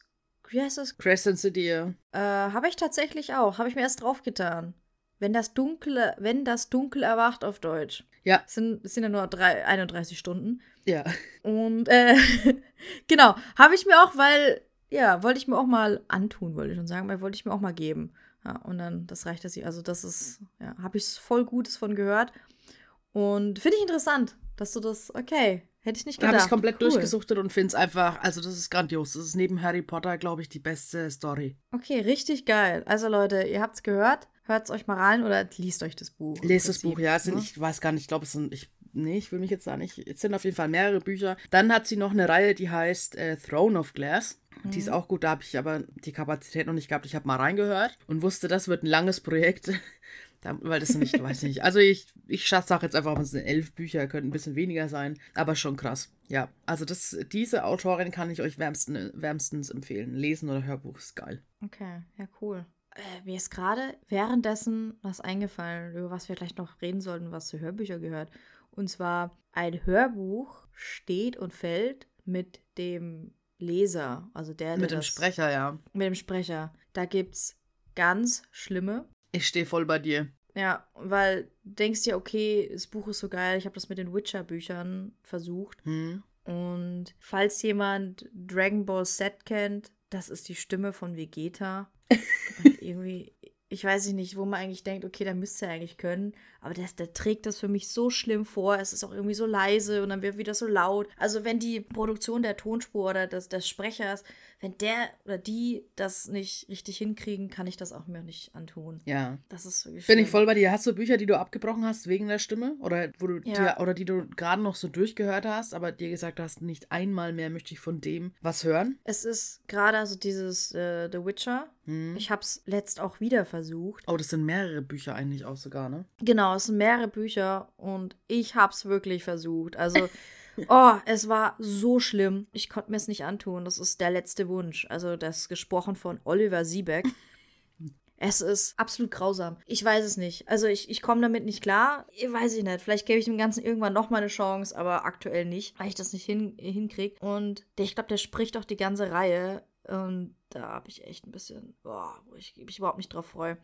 wie heißt das? Crescent City. Äh, habe ich tatsächlich auch. Habe ich mir erst draufgetan. Wenn das Dunkle, wenn das Dunkel erwacht auf Deutsch. Ja. Das sind, das sind ja nur drei, 31 Stunden. Ja. Und äh, genau, habe ich mir auch, weil, ja, wollte ich mir auch mal antun, wollte ich schon sagen, weil wollte ich mir auch mal geben. Ja, und dann, das reicht das. Also, das ist, ja, habe ich voll Gutes von gehört. Und finde ich interessant, dass du das, okay, hätte ich nicht gedacht. Da habe ich komplett cool. durchgesuchtet und finde es einfach, also das ist grandios. Das ist neben Harry Potter, glaube ich, die beste Story. Okay, richtig geil. Also Leute, ihr habt es gehört, hört es euch mal rein oder liest euch das Buch. Lest das Buch, ja. Sind, ne? Ich weiß gar nicht, ich glaube, es sind, ich, nee, ich will mich jetzt da nicht, es sind auf jeden Fall mehrere Bücher. Dann hat sie noch eine Reihe, die heißt äh, Throne of Glass. Die ist mhm. auch gut, da habe ich aber die Kapazität noch nicht gehabt. Ich habe mal reingehört und wusste, das wird ein langes Projekt. Weil das nicht, weiß nicht. Also ich, ich sage jetzt einfach, es sind elf Bücher, könnten ein bisschen weniger sein, aber schon krass. Ja, also das, diese Autorin kann ich euch wärmsten, wärmstens empfehlen. Lesen oder Hörbuch ist geil. Okay, ja, cool. Äh, mir ist gerade währenddessen was eingefallen, über was wir gleich noch reden sollten, was zu Hörbüchern gehört. Und zwar, ein Hörbuch steht und fällt mit dem Leser, also der, der Mit dem das- Sprecher, ja. Mit dem Sprecher. Da gibt's ganz schlimme. Ich stehe voll bei dir. Ja, weil du denkst dir, okay, das Buch ist so geil, ich habe das mit den Witcher-Büchern versucht. Hm. Und falls jemand Dragon Ball Z kennt, das ist die Stimme von Vegeta. Und irgendwie, ich weiß nicht, wo man eigentlich denkt, okay, da müsste er eigentlich können. Aber der, der trägt das für mich so schlimm vor. Es ist auch irgendwie so leise und dann wird wieder so laut. Also wenn die Produktion der Tonspur oder des, des Sprechers, wenn der oder die das nicht richtig hinkriegen, kann ich das auch mir nicht antun. Ja. Das ist wirklich Bin ich schlimm. voll bei dir. Hast du Bücher, die du abgebrochen hast wegen der Stimme? Oder wo du Ja. dir, oder die du gerade noch so durchgehört hast, aber dir gesagt hast, nicht einmal mehr möchte ich von dem was hören? Es ist gerade also dieses äh, The Witcher. Hm. Ich habe es letzt auch wieder versucht. Oh, das sind mehrere Bücher eigentlich auch sogar, ne? Genau, es sind mehrere Bücher und ich hab's wirklich versucht. Also, oh, es war so schlimm. Ich konnte mir es nicht antun. Das ist der letzte Wunsch. Also, das gesprochen von Oliver Siebeck. Es ist absolut grausam. Ich weiß es nicht. Also, ich, ich komme damit nicht klar. Ich weiß ich nicht. Vielleicht gebe ich dem Ganzen irgendwann nochmal eine Chance, aber aktuell nicht, weil ich das nicht hin, hinkriege. Und der, ich glaube, der spricht auch die ganze Reihe. Und da habe ich echt ein bisschen, boah, wo ich mich überhaupt nicht drauf freue.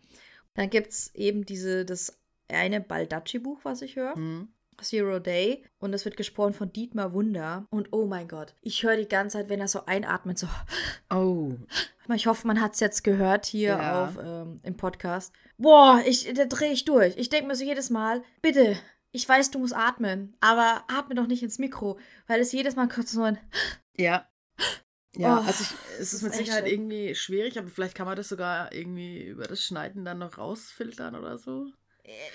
Dann gibt es eben diese, das eine Baldacci-Buch, was ich höre. Hm. Zero Day. Und das wird gesprochen von Dietmar Wunder. Und oh mein Gott, ich höre die ganze Zeit, wenn er so einatmet, so. Oh. Ich hoffe, man hat es jetzt gehört hier Ja. auf, ähm, im Podcast. Boah, ich, da drehe ich durch. Ich denke mir so jedes Mal, bitte, ich weiß, du musst atmen, aber atme doch nicht ins Mikro, weil es jedes Mal kurz so ein. Ja. Ja, Oh, also ich, es ist ist mit Sicherheit schlimm. irgendwie schwierig, aber vielleicht kann man das sogar irgendwie über das Schneiden dann noch rausfiltern oder so.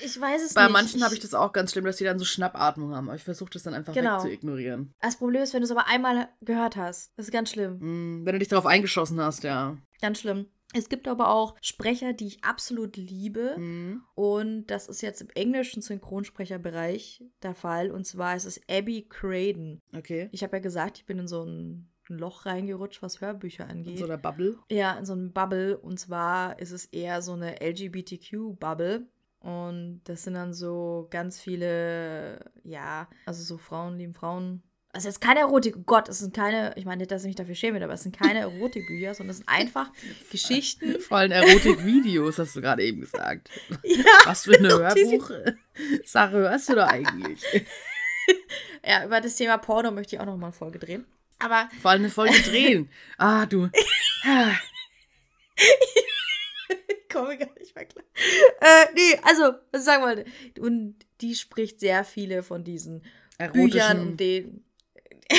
Ich weiß es Bei nicht. manchen habe ich das auch ganz schlimm, dass die dann so Schnappatmung haben, aber ich versuche das dann einfach Genau. zu ignorieren. Das Problem ist, wenn du es aber einmal gehört hast. Das ist ganz schlimm. Hm, wenn du dich darauf eingeschossen hast, ja. Ganz schlimm. Es gibt aber auch Sprecher, die ich absolut liebe. Hm. Und das ist jetzt im englischen Synchronsprecherbereich der Fall. Und zwar ist es Abby Craden. Okay. Ich habe ja gesagt, ich bin in so ein Loch reingerutscht, was Hörbücher In angeht. so einer Bubble. ja, in so einem Bubble. Und zwar ist es eher so eine LGBTQ-Bubble. Und das sind dann so ganz viele, ja, also so Frauen lieben Frauen. Also jetzt keine Erotik, oh Gott, es sind keine, ich meine nicht, dass ich mich dafür schäme, aber es sind keine Erotikbücher, sondern es sind einfach Geschichten. Vor allem Erotik-Videos, hast du gerade eben gesagt. Ja, Was für eine Erotik- Hörbuch-Sache hörst du da eigentlich? ja, über das Thema Porno möchte ich auch noch mal eine Folge drehen. Aber Vor allem eine Folge drehen. Ah, du. Ich komme gar nicht mehr klar. Äh, nee, also, was ich sagen wollte. Und die spricht sehr viele von diesen Büchern Erotischen. und den.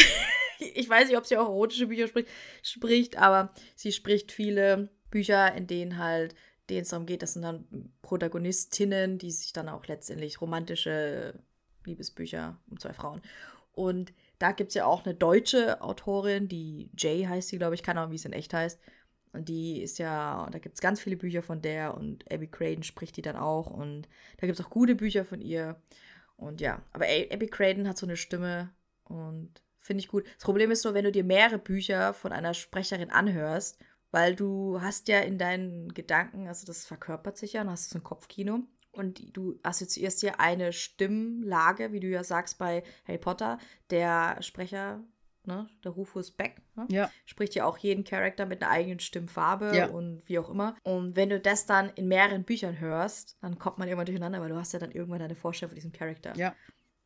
ich weiß nicht, ob sie auch erotische Bücher spricht, spricht, aber sie spricht viele Bücher, in denen halt, denen es darum geht, das sind dann Protagonistinnen, die sich dann auch letztendlich romantische Liebesbücher um zwei Frauen. Und da gibt es ja auch eine deutsche Autorin, die Jay heißt sie, glaube ich, keine Ahnung, wie es in echt heißt. Und die ist ja, da gibt es ganz viele Bücher von der und Abby Craden spricht die dann auch. Und da gibt es auch gute Bücher von ihr. Und ja, aber Abby Craden hat so eine Stimme und finde ich gut. Das Problem ist nur, wenn du dir mehrere Bücher von einer Sprecherin anhörst, weil du hast ja in deinen Gedanken, also das verkörpert sich ja, und hast so ein Kopfkino. Und du assoziierst dir eine Stimmlage, wie du ja sagst bei Harry Potter, der Sprecher, ne, der Rufus Beck, ne? Ja. spricht ja auch jeden Charakter mit einer eigenen Stimmfarbe Ja. und wie auch immer. Und wenn du das dann in mehreren Büchern hörst, dann kommt man irgendwann durcheinander, weil du hast ja dann irgendwann deine Vorstellung von diesem Charakter. Ja.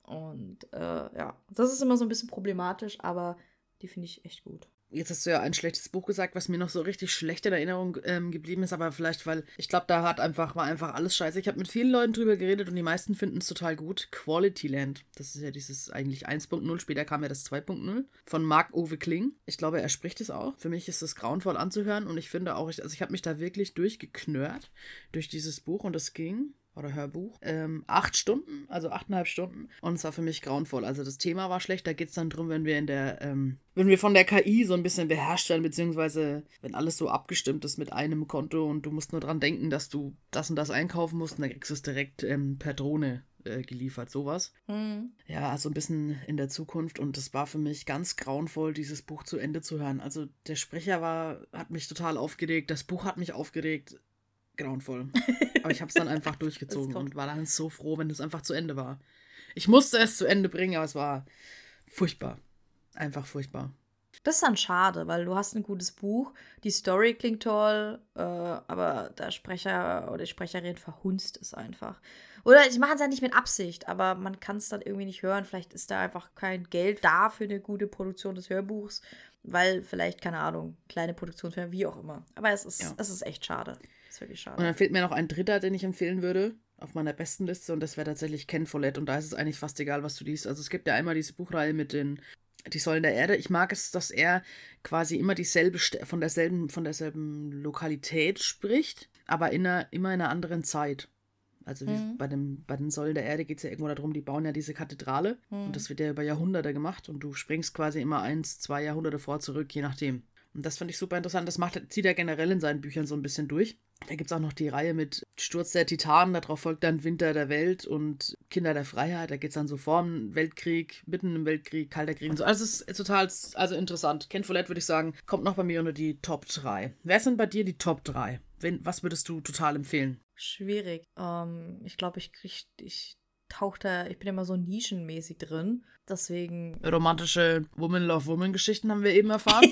Und äh, ja, das ist immer so ein bisschen problematisch, aber die finde ich echt gut. Jetzt hast du ja ein schlechtes Buch gesagt, was mir noch so richtig schlecht in Erinnerung ähm, geblieben ist, aber vielleicht, weil ich glaube, da hat einfach, war einfach alles scheiße. Ich habe mit vielen Leuten drüber geredet und die meisten finden es total gut. Quality Land. Das ist ja dieses eigentlich 1.0, später kam ja das 2.0 von Marc-Uwe Kling. Ich glaube, er spricht es auch. Für mich ist es grauenvoll anzuhören und ich finde auch, ich, also ich habe mich da wirklich durchgeknurrt durch dieses Buch und es ging oder Hörbuch. Ähm, acht Stunden, also achteinhalb Stunden. Und es war für mich grauenvoll. Also das Thema war schlecht. Da geht es dann drum, wenn wir in der, ähm, wenn wir von der KI so ein bisschen beherrscht werden, beziehungsweise wenn alles so abgestimmt ist mit einem Konto und du musst nur dran denken, dass du das und das einkaufen musst und dann kriegst du es direkt ähm, per Drohne äh, geliefert, sowas. Hm. Ja, also ein bisschen in der Zukunft und das war für mich ganz grauenvoll, dieses Buch zu Ende zu hören. Also der Sprecher war, hat mich total aufgeregt, das Buch hat mich aufgeregt. Grauenvoll. Aber ich habe es dann einfach durchgezogen und war dann so froh, wenn es einfach zu Ende war. Ich musste es zu Ende bringen, aber es war furchtbar. Einfach furchtbar. Das ist dann schade, weil du hast ein gutes Buch, die Story klingt toll, äh, aber der Sprecher oder die Sprecherin verhunzt es einfach. Oder sie machen es ja nicht mit Absicht, aber man kann es dann irgendwie nicht hören. Vielleicht ist da einfach kein Geld da für eine gute Produktion des Hörbuchs, weil vielleicht, keine Ahnung, kleine Produktionsfirma, wie auch immer. Aber es ist, ja. es ist echt schade. Ist wirklich schade. Und dann fehlt mir noch ein dritter, den ich empfehlen würde auf meiner besten Liste und das wäre tatsächlich Ken Follett und da ist es eigentlich fast egal, was du liest. Also es gibt ja einmal diese Buchreihe mit den die Säulen der Erde. Ich mag es, dass er quasi immer dieselbe von derselben von derselben Lokalität spricht, aber in einer, immer in einer anderen Zeit. Also mhm. bei, dem, bei den Säulen der Erde geht es ja irgendwo darum, die bauen ja diese Kathedrale mhm. und das wird ja über Jahrhunderte gemacht und du springst quasi immer eins, zwei Jahrhunderte vor, zurück, je nachdem. Und das fand ich super interessant. Das macht, zieht er generell in seinen Büchern so ein bisschen durch. Da gibt es auch noch die Reihe mit Sturz der Titanen, darauf folgt dann Winter der Welt und Kinder der Freiheit. Da geht es dann so vor dem Weltkrieg, mitten im Weltkrieg, Kalter Krieg und so. Also es ist total also interessant. Ken Follett würde ich sagen, kommt noch bei mir unter die Top 3. Wer sind bei dir die Top 3? Wen, was würdest du total empfehlen? Schwierig. Ähm, ich glaube, ich krieg, ich tauche da, ich bin immer so nischenmäßig drin. Deswegen. Romantische Woman Love Woman Geschichten haben wir eben erfahren.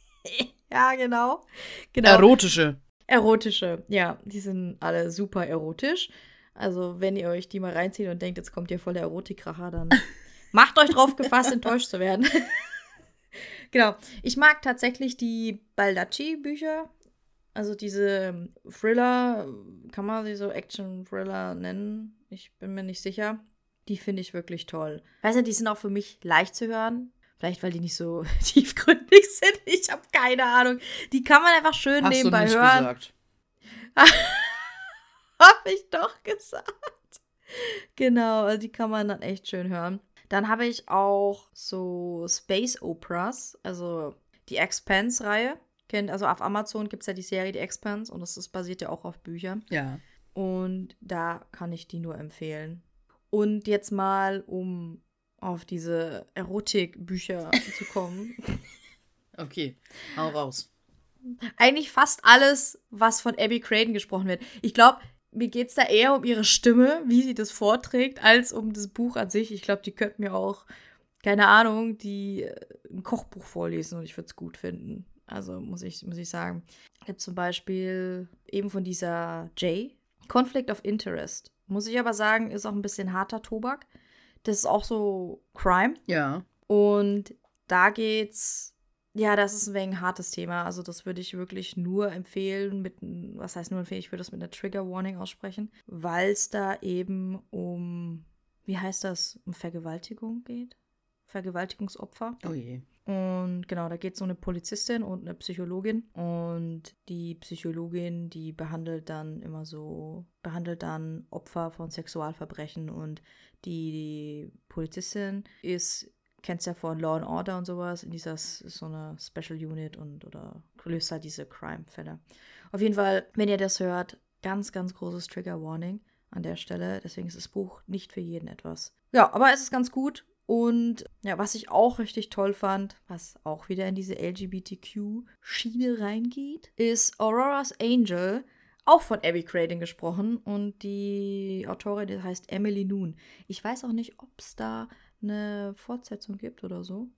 ja, genau. genau. Erotische. Erotische, ja, die sind alle super erotisch. Also, wenn ihr euch die mal reinzieht und denkt, jetzt kommt ihr voller Erotikracher, dann macht euch drauf gefasst, enttäuscht zu werden. genau. Ich mag tatsächlich die Baldacci-Bücher. Also diese Thriller, kann man sie so Action-Thriller nennen? Ich bin mir nicht sicher. Die finde ich wirklich toll. Weißt du, die sind auch für mich leicht zu hören. Vielleicht, weil die nicht so tiefgründig sind. Ich habe keine Ahnung. Die kann man einfach schön Hast nebenbei du nicht hören. Gesagt. hab ich doch gesagt. Genau, also die kann man dann echt schön hören. Dann habe ich auch so Space Operas, also die Expanse-Reihe. Kennt, also auf Amazon gibt es ja die Serie Die Expanse und das ist, basiert ja auch auf Büchern. Ja. Und da kann ich die nur empfehlen. Und jetzt mal, um auf diese Erotikbücher zu kommen. Okay, hau raus. Eigentlich fast alles, was von Abby Craden gesprochen wird. Ich glaube, mir geht es da eher um ihre Stimme, wie sie das vorträgt, als um das Buch an sich. Ich glaube, die könnte mir auch, keine Ahnung, die äh, ein Kochbuch vorlesen und ich würde es gut finden. Also muss ich, muss ich sagen. Gibt zum Beispiel eben von dieser Jay, Conflict of Interest. Muss ich aber sagen, ist auch ein bisschen harter Tobak. Das ist auch so Crime. Ja. Und da geht's, ja, das ist ein wenig ein hartes Thema. Also, das würde ich wirklich nur empfehlen, mit, was heißt nur empfehlen, ich würde das mit einer Trigger Warning aussprechen, weil es da eben um, wie heißt das, um Vergewaltigung geht? Vergewaltigungsopfer. Oh je. Und genau, da geht um eine Polizistin und eine Psychologin. Und die Psychologin, die behandelt dann immer so, behandelt dann Opfer von Sexualverbrechen. Und die, die Polizistin ist, kennst ja von Law and Order und sowas, in dieser so eine Special Unit und oder löst halt diese Crime-Fälle. Auf jeden Fall, wenn ihr das hört, ganz, ganz großes Trigger Warning an der Stelle. Deswegen ist das Buch nicht für jeden etwas. Ja, aber es ist ganz gut und ja, was ich auch richtig toll fand, was auch wieder in diese LGBTQ-Schiene reingeht, ist Aurora's Angel, auch von Abby Craden gesprochen. Und die Autorin die heißt Emily Noon. Ich weiß auch nicht, ob es da eine Fortsetzung gibt oder so.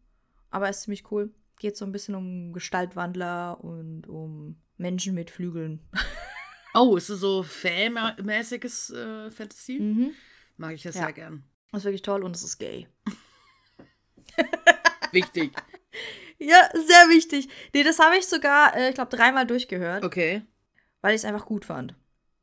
Aber es ist ziemlich cool. Geht so ein bisschen um Gestaltwandler und um Menschen mit Flügeln. oh, ist es so Fame-mäßiges äh, Fantasy? Mhm. Mag ich das ja. sehr gern. Das ist wirklich toll und es ist gay. wichtig. Ja, sehr wichtig. Nee, das habe ich sogar, äh, ich glaube, dreimal durchgehört. Okay. Weil ich es einfach gut fand.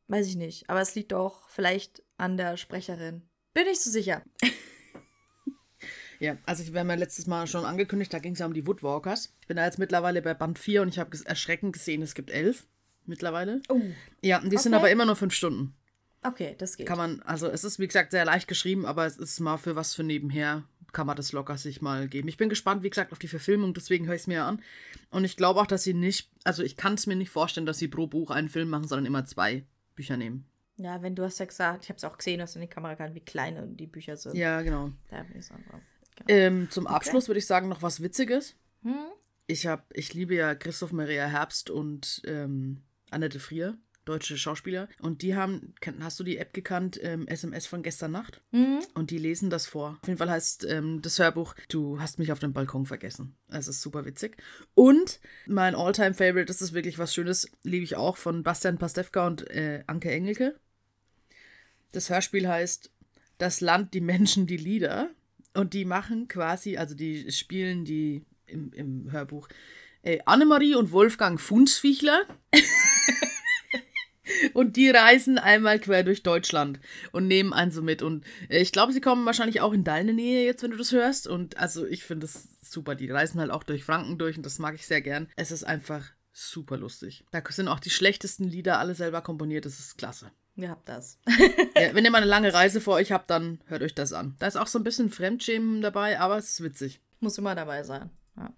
Weiß ich nicht. Aber es liegt auch vielleicht an der Sprecherin. Bin ich so sicher. ja, also ich habe mir letztes Mal schon angekündigt, da ging es ja um die Woodwalkers. Ich bin da jetzt mittlerweile bei Band 4 und ich habe erschreckend gesehen, es gibt elf mittlerweile. Oh. Ja, und die okay. sind aber immer nur fünf Stunden. Okay, das geht. Kann man, also es ist wie gesagt sehr leicht geschrieben, aber es ist mal für was für nebenher, kann man das locker sich mal geben. Ich bin gespannt, wie gesagt, auf die Verfilmung, deswegen höre ich es mir an. Und ich glaube auch, dass sie nicht, also ich kann es mir nicht vorstellen, dass sie pro Buch einen Film machen, sondern immer zwei Bücher nehmen. Ja, wenn du hast ja gesagt, ich habe es auch gesehen, dass in die Kamera kann, wie klein die Bücher sind. Ja, genau. Da bin ich genau. ähm, zum Abschluss okay. würde ich sagen, noch was Witziges. Hm? Ich, hab, ich liebe ja Christoph Maria Herbst und ähm, Annette Frier deutsche Schauspieler. Und die haben, hast du die App gekannt, ähm, SMS von gestern Nacht? Mhm. Und die lesen das vor. Auf jeden Fall heißt ähm, das Hörbuch, du hast mich auf dem Balkon vergessen. Es ist super witzig. Und mein All-Time-Favorite, das ist wirklich was Schönes, liebe ich auch, von Bastian Pastewka und äh, Anke Engelke. Das Hörspiel heißt Das Land, die Menschen, die Lieder. Und die machen quasi, also die spielen die im, im Hörbuch äh, Annemarie und Wolfgang Funsfichler. und die reisen einmal quer durch Deutschland und nehmen einen so mit. Und äh, ich glaube, sie kommen wahrscheinlich auch in deine Nähe jetzt, wenn du das hörst. Und also ich finde es super. Die reisen halt auch durch Franken durch und das mag ich sehr gern. Es ist einfach super lustig. Da sind auch die schlechtesten Lieder alle selber komponiert. Das ist klasse. Ihr habt das. ja, wenn ihr mal eine lange Reise vor euch habt, dann hört euch das an. Da ist auch so ein bisschen Fremdschämen dabei, aber es ist witzig. Muss immer dabei sein. Ja.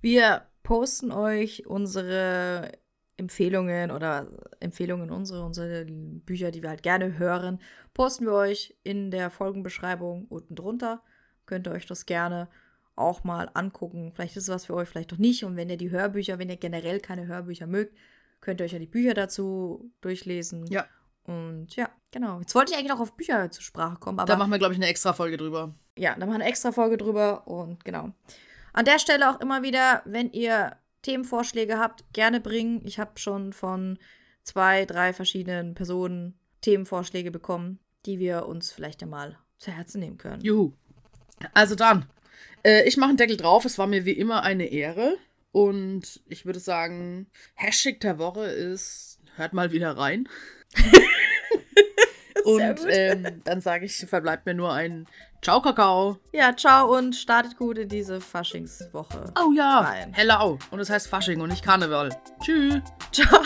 Wir posten euch unsere Empfehlungen oder Empfehlungen unsere, unsere Bücher, die wir halt gerne hören, posten wir euch in der Folgenbeschreibung unten drunter. Könnt ihr euch das gerne auch mal angucken. Vielleicht ist es was für euch, vielleicht doch nicht. Und wenn ihr die Hörbücher, wenn ihr generell keine Hörbücher mögt, könnt ihr euch ja die Bücher dazu durchlesen. Ja. Und ja, genau. Jetzt wollte ich eigentlich noch auf Bücher zur Sprache kommen, aber. Da machen wir, glaube ich, eine extra Folge drüber. Ja, da machen wir eine extra Folge drüber und genau. An der Stelle auch immer wieder, wenn ihr Themenvorschläge habt, gerne bringen. Ich habe schon von zwei, drei verschiedenen Personen Themenvorschläge bekommen, die wir uns vielleicht einmal zu Herzen nehmen können. Juhu. Also dann, äh, ich mache einen Deckel drauf. Es war mir wie immer eine Ehre. Und ich würde sagen, Hashtag der Woche ist, hört mal wieder rein. und ähm, dann sage ich, verbleibt mir nur ein Ciao, Kakao. Ja, ciao und startet gut in diese Faschingswoche. Oh ja, rein. Hello. Und es heißt Fasching und nicht Karneval. Tschüss. Ciao.